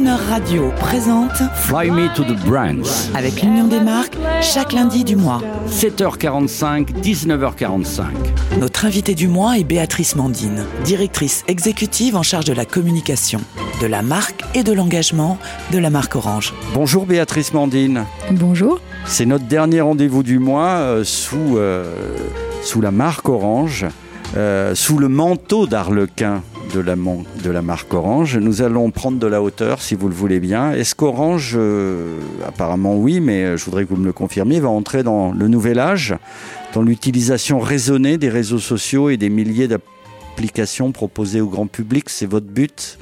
Croner Radio présente Fly Me to the Brands. avec l'Union des marques chaque lundi du mois. 7h45, 19h45. Notre invitée du mois est Béatrice Mandine, directrice exécutive en charge de la communication, de la marque et de l'engagement de la marque Orange. Bonjour Béatrice Mandine. Bonjour. C'est notre dernier rendez-vous du mois euh, sous, euh, sous la marque Orange, euh, sous le manteau d'Arlequin de la, mon- de la marque Orange. Nous allons prendre de la hauteur si vous le voulez bien. Est-ce qu'Orange, euh, apparemment oui, mais euh, je voudrais que vous me le confirmiez, va entrer dans le nouvel âge, dans l'utilisation raisonnée des réseaux sociaux et des milliers d'applications proposées au grand public? C'est votre but?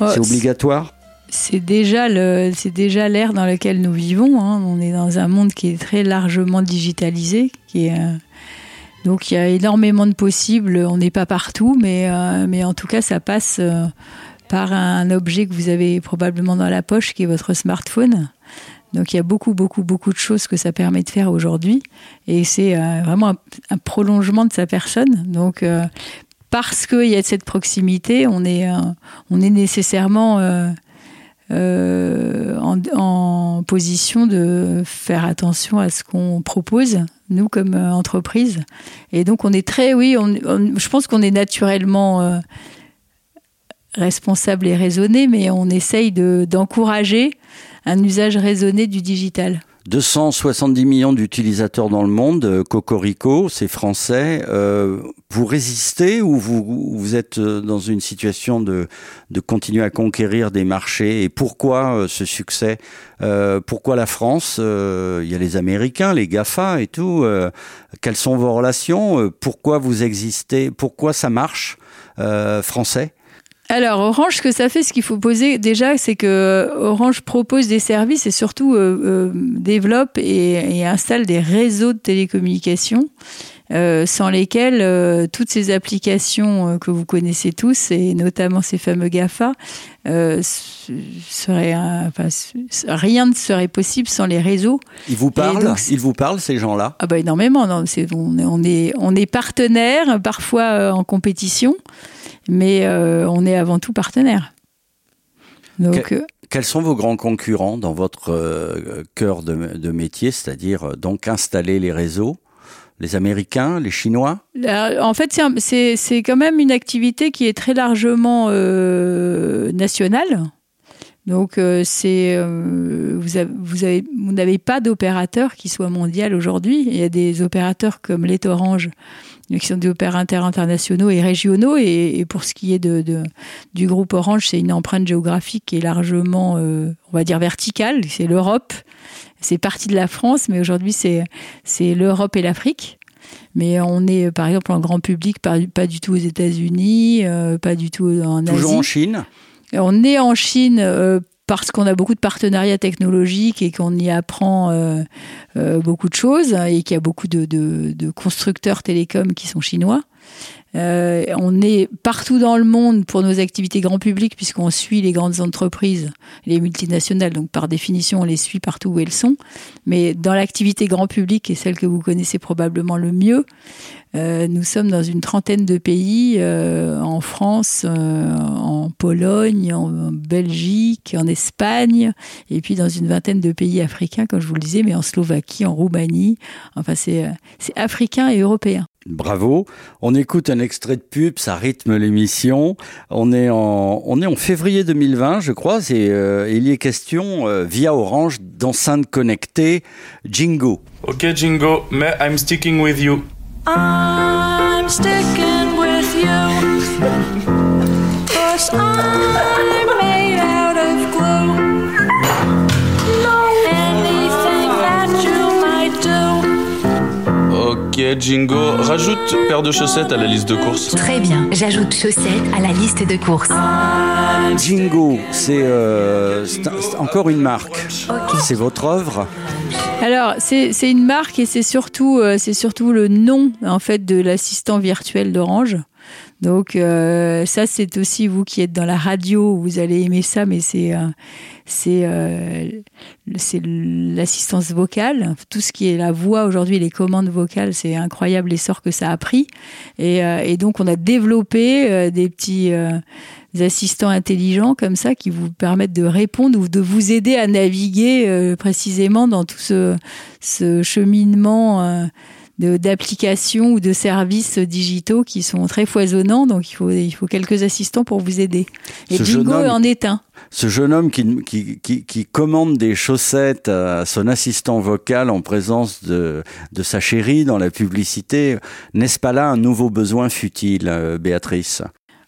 Oh, C'est obligatoire? C'est déjà le, c'est déjà l'ère dans laquelle nous vivons. hein. On est dans un monde qui est très largement digitalisé, qui est euh, donc il y a énormément de possibles. On n'est pas partout, mais euh, mais en tout cas ça passe euh, par un objet que vous avez probablement dans la poche, qui est votre smartphone. Donc il y a beaucoup beaucoup beaucoup de choses que ça permet de faire aujourd'hui, et c'est euh, vraiment un, un prolongement de sa personne. Donc euh, parce qu'il y a cette proximité, on est, on est nécessairement euh, en, position de faire attention à ce qu'on propose, nous comme euh, entreprise. Et donc on est très, oui, je pense qu'on est naturellement euh, responsable et raisonné, mais on essaye de- d'encourager un usage raisonné du digital. 270 millions d'utilisateurs dans le monde, euh, Cocorico, c'est français. Euh, vous résistez ou vous, êtes euh, dans une situation de, de continuer à conquérir des marchés? Et pourquoi ce succès? Pourquoi la France? Il y a les Américains, les GAFA et tout. Quelles sont vos relations? Pourquoi vous existez? Pourquoi ça marche français? Alors Orange, ce que ça fait, ce qu'il faut poser déjà, c'est que Orange propose des services et surtout euh, euh, développe et, et installe des réseaux de télécommunications euh, sans lesquels euh, toutes ces applications euh, que vous connaissez tous et notamment ces fameux Gafa euh, enfin, rien ne serait possible sans les réseaux. Ils vous parlent donc, Ils vous parlent ces gens-là? Ah bah énormément. Non, on, est, on est on est partenaire, parfois euh, en compétition, mais euh, on est avant tout partenaire. Donc, euh, Quels sont vos grands concurrents dans votre euh, cœur de, de métier, c'est-à-dire donc installer les réseaux Les Américains, les Chinois? En fait, c'est, quand même une activité qui est très largement euh, nationale. Donc, euh, c'est, euh, vous, avez, vous, avez, vous n'avez pas d'opérateur qui soit mondial aujourd'hui. Il y a des opérateurs comme l'est Orange, euh, qui sont des opérateurs internationaux et régionaux. Et, et pour ce qui est de, de- du groupe Orange, c'est une empreinte géographique qui est largement, euh, on va dire, verticale. C'est l'Europe. C'est partie de la France, mais aujourd'hui, c'est, c'est l'Europe et l'Afrique. Mais on est, par exemple, en grand public, pas, pas du tout aux États-Unis, pas du tout en Toujours Asie. en Chine On est en Chine euh, parce qu'on a beaucoup de partenariats technologiques et qu'on y apprend euh, euh, beaucoup de choses et qu'il y a beaucoup de, de- de constructeurs télécoms qui sont chinois. Euh, on est partout dans le monde pour nos activités grand public puisqu'on suit les grandes entreprises, les multinationales, donc par définition on les suit partout où elles sont. Mais dans l'activité grand public, et celle que vous connaissez probablement le mieux, euh, nous sommes dans une trentaine de pays, euh, en France, en Pologne, en, en Belgique, en Espagne, et puis dans une vingtaine de pays africains, comme je vous le disais, mais en Slovaquie, en Roumanie. Enfin, c'est africain et européen. Bravo. On écoute un extrait de pub, ça rythme l'émission. On est en, on est en février 2020, je crois, et euh, il y est question euh, via Orange d'enceintes connectées Jingo. Okay, Jingo, mais I'm sticking with you. I'm sticking with you. Cause I'm Ok, Jingo, rajoute paire de chaussettes à la liste de courses. Très bien, j'ajoute chaussettes à la liste de courses. Jingo, c'est euh, encore une marque. C'est votre œuvre? Alors, c'est une marque et c'est surtout, euh, c'est surtout le nom en fait de l'assistant virtuel d'Orange. Donc euh, ça, c'est aussi vous qui êtes dans la radio, vous allez aimer ça, mais c'est euh, c'est euh, l'assistance vocale, tout ce qui est la voix aujourd'hui, les commandes vocales, c'est incroyable l'essor que ça a pris. Et, euh, et donc on a développé euh, des petits euh, assistants intelligents comme ça qui vous permettent de répondre ou de vous aider à naviguer euh, précisément dans tout ce, ce cheminement euh, d'applications ou de services digitaux qui sont très foisonnants. Donc il faut, il faut quelques assistants pour vous aider. Et Ce jeune Bingo homme- en est un. Ce jeune homme qui, qui, qui, qui commande des chaussettes à son assistant vocal en présence de, de sa chérie dans la publicité, n'est-ce pas là un nouveau besoin futile, euh, Béatrice?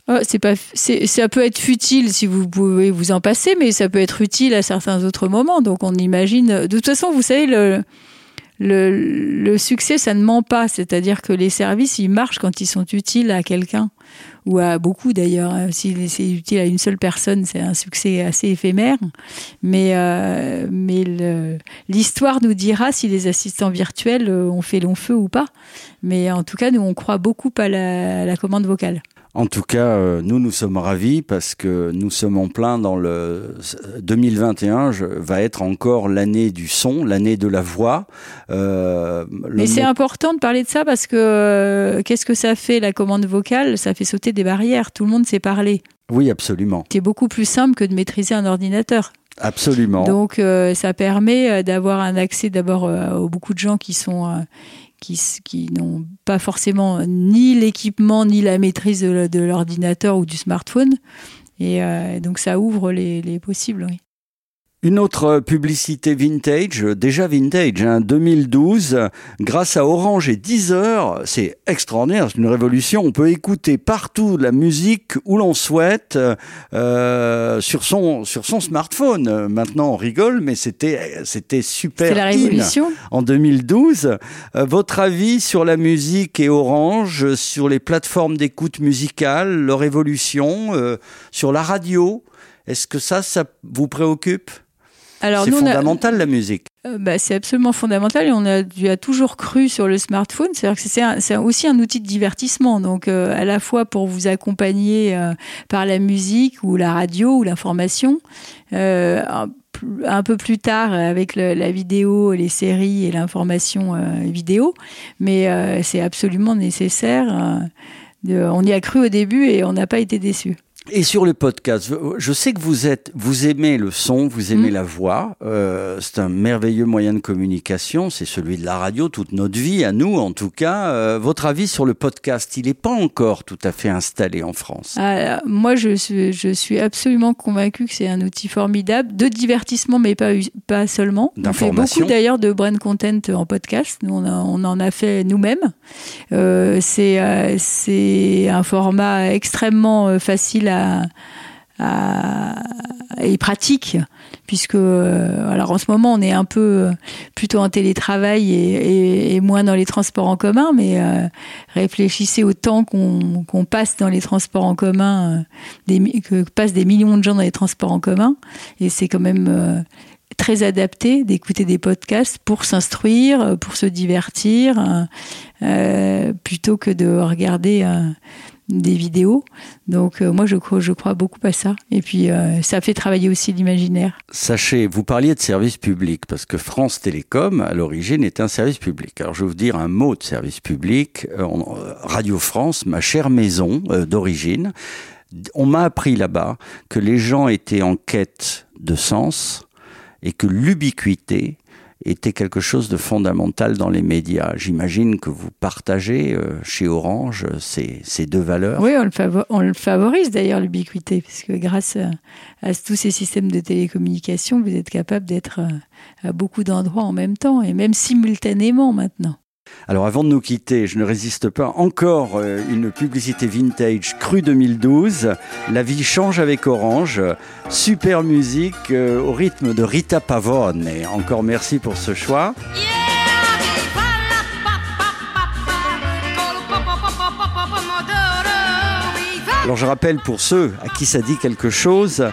Oh, c'est pas, c'est, ça peut être futile si vous pouvez vous en passer, mais ça peut être utile à certains autres moments. Donc on imagine. De toute façon, vous savez, le, le, le succès, ça ne ment pas. C'est-à-dire que les services, ils marchent quand ils sont utiles à quelqu'un ou à beaucoup d'ailleurs. Si c'est utile à une seule personne, c'est un succès assez éphémère. Mais, euh, l'histoire nous dira si les assistants virtuels euh, ont fait long feu ou pas. Mais en tout cas, nous, on croit beaucoup à la commande vocale. En tout cas, euh, nous, nous sommes ravis parce que nous sommes en plein dans le 2021, je, va être encore l'année du son, l'année de la voix. Euh, Mais c'est important de parler de ça parce que euh, qu'est-ce que ça fait la commande vocale? Ça fait sauter des barrières. Tout le monde sait parler. Oui, absolument. C'est beaucoup plus simple que de maîtriser un ordinateur. Absolument. Donc euh, ça permet euh, d'avoir un accès d'abord euh, aux beaucoup de gens qui sont euh, qui, n'ont pas forcément ni l'équipement ni la maîtrise de, l'ordinateur ou du smartphone. Et euh, donc ça ouvre les, les possibles. Oui. Une autre publicité vintage, déjà vintage, hein, 2012, euh, grâce à Orange et Deezer, c'est extraordinaire, c'est une révolution. On peut écouter partout la musique où l'on souhaite euh, sur son sur son smartphone. Maintenant, on rigole, mais c'était c'était super. C'est la révolution. en 2012. Euh, votre avis sur la musique et Orange, sur les plateformes d'écoute musicale, leur évolution, euh, sur la radio Est-ce que ça, ça vous préoccupe? C'est a- fondamental la musique. Euh, bah, c'est absolument fondamental et on a, as toujours cru sur le smartphone. C'est-à-dire que c'est aussi un outil de divertissement. Donc, euh, à la fois pour vous accompagner euh, par la musique ou la radio ou l'information. Un, peu plus tard avec le- la vidéo, les séries et l'information vidéo. Mais c'est absolument nécessaire. de- on y a cru au début et on n'a pas été déçus. Et sur le podcast, je sais que vous êtes, vous aimez le son, vous aimez Mm. la voix. Euh, c'est un merveilleux moyen de communication. C'est celui de la radio toute notre vie, à nous en tout cas. Euh, votre avis sur le podcast, il n'est pas encore tout à fait installé en France. Ah, moi, je suis, je suis absolument convaincue que c'est un outil formidable de divertissement, mais pas, pas seulement. On fait beaucoup d'ailleurs de brand content en podcast. Nous, on, a- on en a fait nous-mêmes. Euh, c'est euh, c'est un format extrêmement euh, facile à, à- et pratique puisque euh, alors en ce moment on est un peu euh, plutôt en télétravail et, moins dans les transports en commun mais euh, réfléchissez au temps qu'on passe dans les transports en commun que passent des millions de gens dans les transports en commun. Et c'est quand même très adapté d'écouter des podcasts pour s'instruire, pour se divertir, plutôt que de regarder des vidéos. Donc euh, moi je crois, beaucoup à ça. Et puis euh, ça fait travailler aussi l'imaginaire. Sachez, vous parliez de service public, parce que France Télécom, à l'origine, est un service public. Alors, je vais vous dire un mot de service public. Euh, Radio France, ma chère maison d'origine, on m'a appris là-bas que les gens étaient en quête de sens et que l'ubiquité était quelque chose de fondamental dans les médias. J'imagine que vous partagez euh, chez Orange euh, ces, ces deux valeurs. Oui, on le, favorise d'ailleurs l'ubiquité, parce que grâce à, à tous ces systèmes de télécommunication, vous êtes capable d'être euh, à beaucoup d'endroits en même temps, et même simultanément maintenant. Alors avant de nous quitter, je ne résiste pas, encore euh, une publicité vintage Cru 2012. La vie change avec Orange. Super musique euh, au rythme de Rita Pavone. Et encore merci pour ce choix. Alors je rappelle pour ceux à qui ça dit quelque chose,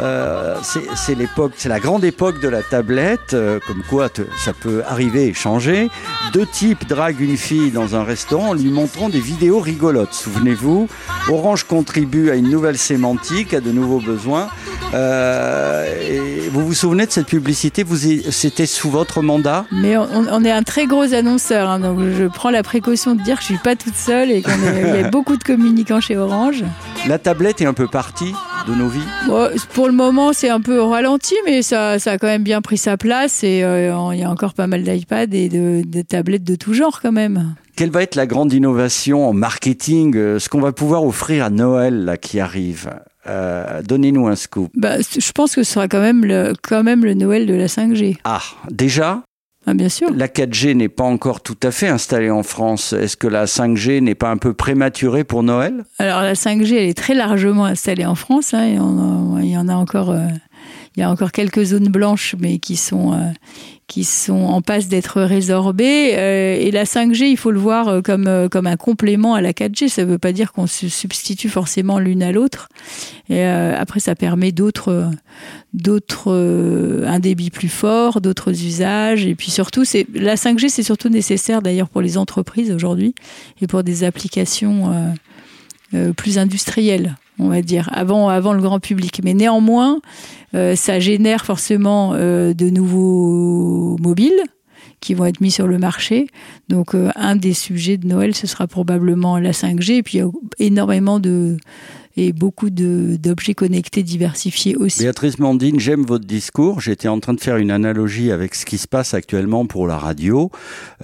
euh, c'est l'époque, c'est la grande époque de la tablette, euh, comme quoi te- ça peut arriver et changer. Deux types draguent une fille dans un restaurant en lui montrant des vidéos rigolotes. Souvenez-vous, Orange contribue à une nouvelle sémantique, à de nouveaux besoins. Euh, et vous vous souvenez de cette publicité? Vous C'était sous votre mandat? Mais on, on est un très gros annonceur, hein, donc je prends la précaution de dire que je suis pas toute seule et qu'il y a beaucoup de communicants chez Orange. La tablette est un peu partie de nos vies. Bon, pour le moment, c'est un peu au ralenti, mais ça, ça a quand même bien pris sa place et euh, il y a encore pas mal d'iPads et de, de tablettes de tout genre quand même. Quelle va être la grande innovation en marketing, euh, ce qu'on va pouvoir offrir à Noël là, qui arrive? Euh, Donnez-nous un scoop. Bah, je pense que ce sera quand même le, quand même le Noël de la 5G. Ah, déjà, Ah, bien sûr. la 4G n'est pas encore tout à fait installée en France. Est-ce que la 5G n'est pas un peu prématurée pour Noël? Alors la 5G, elle est très largement installée en France. hein, et on en- il y en a encore, euh, il y a encore quelques zones blanches, mais qui sont euh, qui sont en passe d'être résorbées. Euh, et la 5G, il faut le voir euh, comme comme un complément à la 4G. Ça ne veut pas dire qu'on se substitue forcément l'une à l'autre. Et après, ça permet d'autres d'autres un débit plus fort, d'autres usages. Et puis surtout, c'est la 5G, c'est surtout nécessaire d'ailleurs pour les entreprises aujourd'hui et pour des applications. plus industrielle, on va dire, avant, le grand public. Mais néanmoins, euh, ça génère forcément euh, de nouveaux mobiles qui vont être mis sur le marché. Donc, euh, un des sujets de Noël, ce sera probablement la 5G. Et puis, il y a énormément de et beaucoup d'objets connectés diversifiés aussi. Béatrice Mandine, j'aime votre discours. J'étais en train de faire une analogie avec ce qui se passe actuellement pour la radio.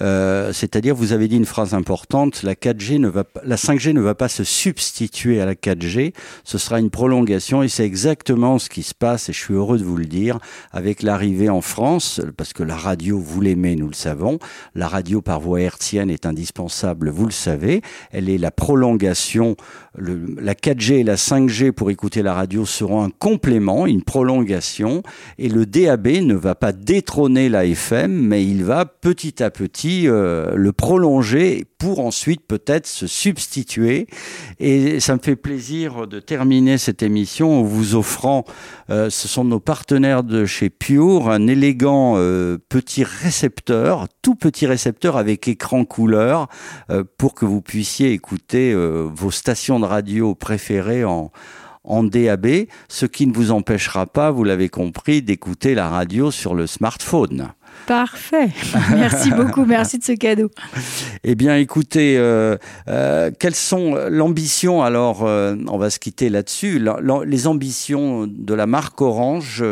Euh, C'est-à-dire, vous avez dit une phrase importante, la 4G ne va pas, la 5G ne va pas se substituer à la 4G. Ce sera une prolongation et c'est exactement ce qui se passe et je suis heureux de vous le dire avec l'arrivée en France, parce que la radio, vous l'aimez, nous le savons. La radio par voie hertzienne est indispensable, vous le savez. Elle est la prolongation, la 4G la 5G pour écouter la radio seront un complément, une prolongation, et le DAB ne va pas détrôner la FM, mais il va petit à petit euh, le prolonger pour ensuite peut-être se substituer. Et ça me fait plaisir de terminer cette émission en vous offrant, euh, ce sont nos partenaires de chez Pure, un élégant euh, petit récepteur, tout petit récepteur avec écran couleur, pour que vous puissiez écouter vos stations de radio préférées en, en DAB, ce qui ne vous empêchera pas, vous l'avez compris, d'écouter la radio sur le smartphone. Parfait. Merci beaucoup. Merci de ce cadeau. Eh bien, écoutez, euh, euh, quelles sont l'ambition Alors, euh, on va se quitter là-dessus. Les ambitions de la marque Orange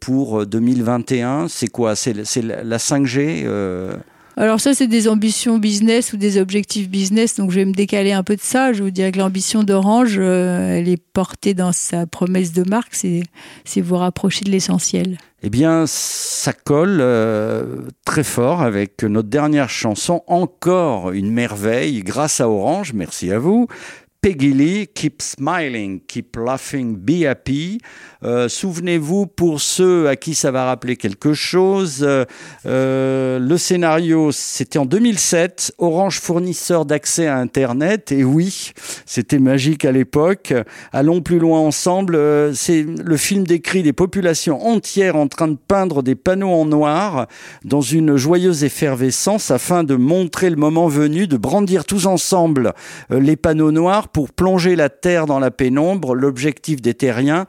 pour 2021, c'est quoi? C'est la la 5G euh, Alors ça, c'est des ambitions business ou des objectifs business. Donc je vais me décaler un peu de ça. Je vous dirais que l'ambition d'Orange, euh, elle est portée dans sa promesse de marque, c'est vous rapprocher de l'essentiel. Eh bien, ça colle euh, très fort avec notre dernière chanson, encore une merveille, grâce à Orange, merci à vous. Peggy Lee, Keep Smiling, Keep Laughing, Be Happy. Euh, Souvenez-vous, pour ceux à qui ça va rappeler quelque chose, euh, euh, le scénario, c'était en 2007, Orange fournisseur d'accès à Internet, et oui, c'était magique à l'époque. Allons plus loin ensemble, euh, c'est le film décrit des populations entières en train de peindre des panneaux en noir dans une joyeuse effervescence afin de montrer le moment venu de brandir tous ensemble les panneaux noirs pour plonger la Terre dans la pénombre. L'objectif des terriens,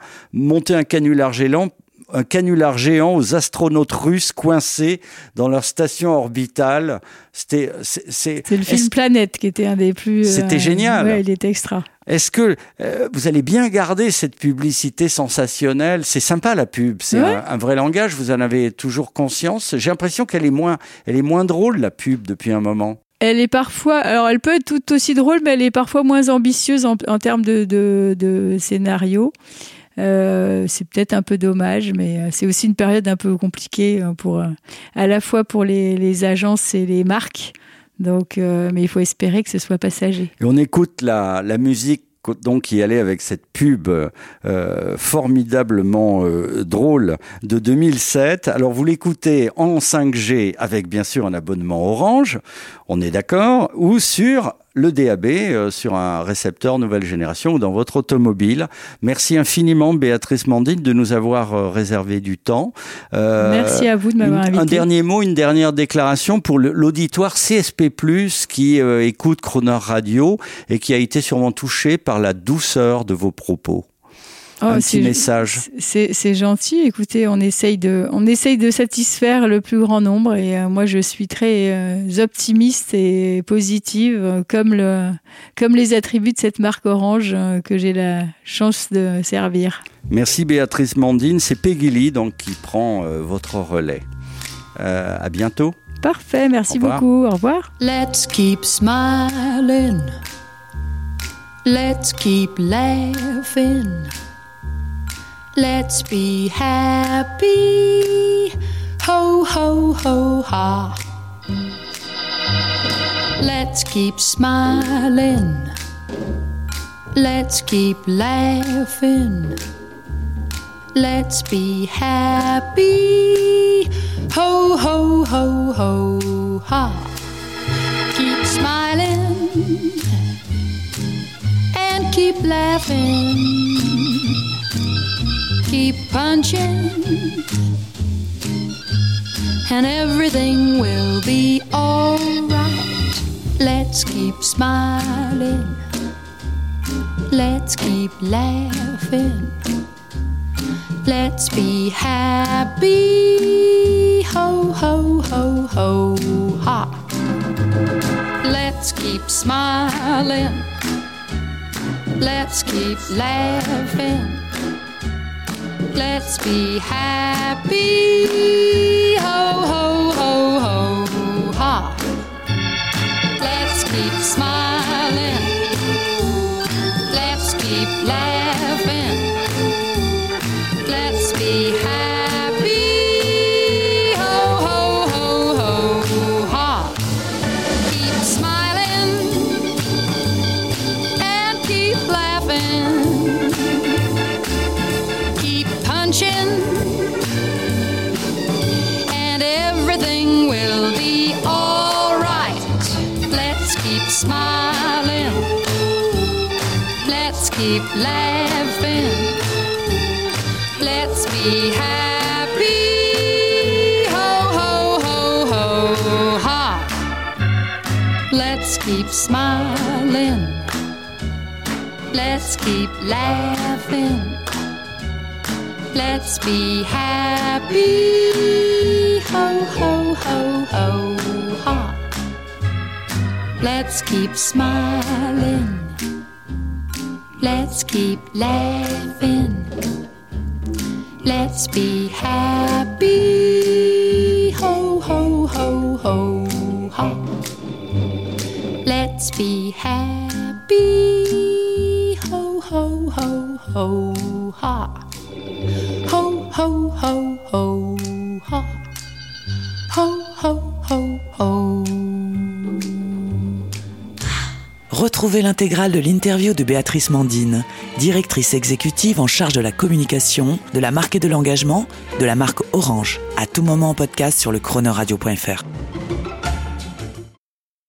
un canular géant un canular géant aux astronautes russes coincés dans leur station orbitale. C'était, c'est, le film Planète qui était un des plus. euh, C'était génial. Ouais, il était extra. est-ce que euh, vous allez bien garder cette publicité sensationnelle? C'est sympa la pub, c'est Ouais. un, un vrai langage. Vous en avez toujours conscience. J'ai l'impression qu'elle est moins, elle est moins drôle la pub depuis un moment. Elle est parfois, alors elle peut être tout aussi drôle, mais elle est parfois moins ambitieuse en, en termes de, de, de scénario. Euh, c'est peut-être un peu dommage, mais euh, c'est aussi une période un peu compliquée euh, pour euh, à la fois pour les, agences et les marques. Donc, mais il faut espérer que ce soit passager. On écoute la, musique donc qui allait avec cette pub formidablement drôle de 2007. Alors vous l'écoutez en 5G avec bien sûr un abonnement Orange, on est d'accord, ou sur le DAB euh, sur un récepteur nouvelle génération ou dans votre automobile. Merci infiniment Béatrice Mandine de nous avoir euh, réservé du temps. Euh, Merci à vous de m'avoir invité. Un dernier mot, une dernière déclaration pour l'auditoire CSP+, qui euh, écoute Croner Radio et qui a été sûrement touché par la douceur de vos propos. Oh, un c'est- petit message. C'est gentil. Écoutez, on essaye de, on essaye de satisfaire le plus grand nombre. Et euh, moi, je suis très euh, optimiste et positive, euh, comme le, comme les attributs de cette marque Orange euh, que j'ai la chance de servir. Merci Béatrice Mandine, c'est Peggy Lee donc, qui prend euh, votre relais. Euh, à bientôt. Parfait. Merci Au revoir. beaucoup. Au revoir. Let's keep smiling. Let's keep laughing. Let's be happy. Ho, ho, ho, ha. Let's keep smiling. Let's keep laughing. Let's be happy. Ho, ho, ho, ho, ha. Keep smiling and keep laughing. Keep punching, and everything will be alright. Let's keep smiling. Let's keep laughing. Let's be happy. Ho, ho, ho, ho, ha. Let's keep smiling. Let's keep laughing. Let's be happy. Ho, ho, ho, ho, ha. Let's keep smiling. Let's keep laughing. Let's be happy. Ho, ho, ho, ho, ha. Let's keep smiling. Let's keep laughing. Let's be happy. Ho, ho, ho, ho, ha. Let's keep smiling. Let's keep laughing. Let's be happy. Ho, ho, ho, ho, ha. Let's be happy. Ho, ho, ho, ho, ha. Ho, ho, ho, ho, Retrouvez l'intégrale de l'interview de Béatrice Mandine, directrice exécutive en charge de la communication, de la marque et de l'engagement de la marque Orange, à tout moment en podcast sur le chronoradio.fr.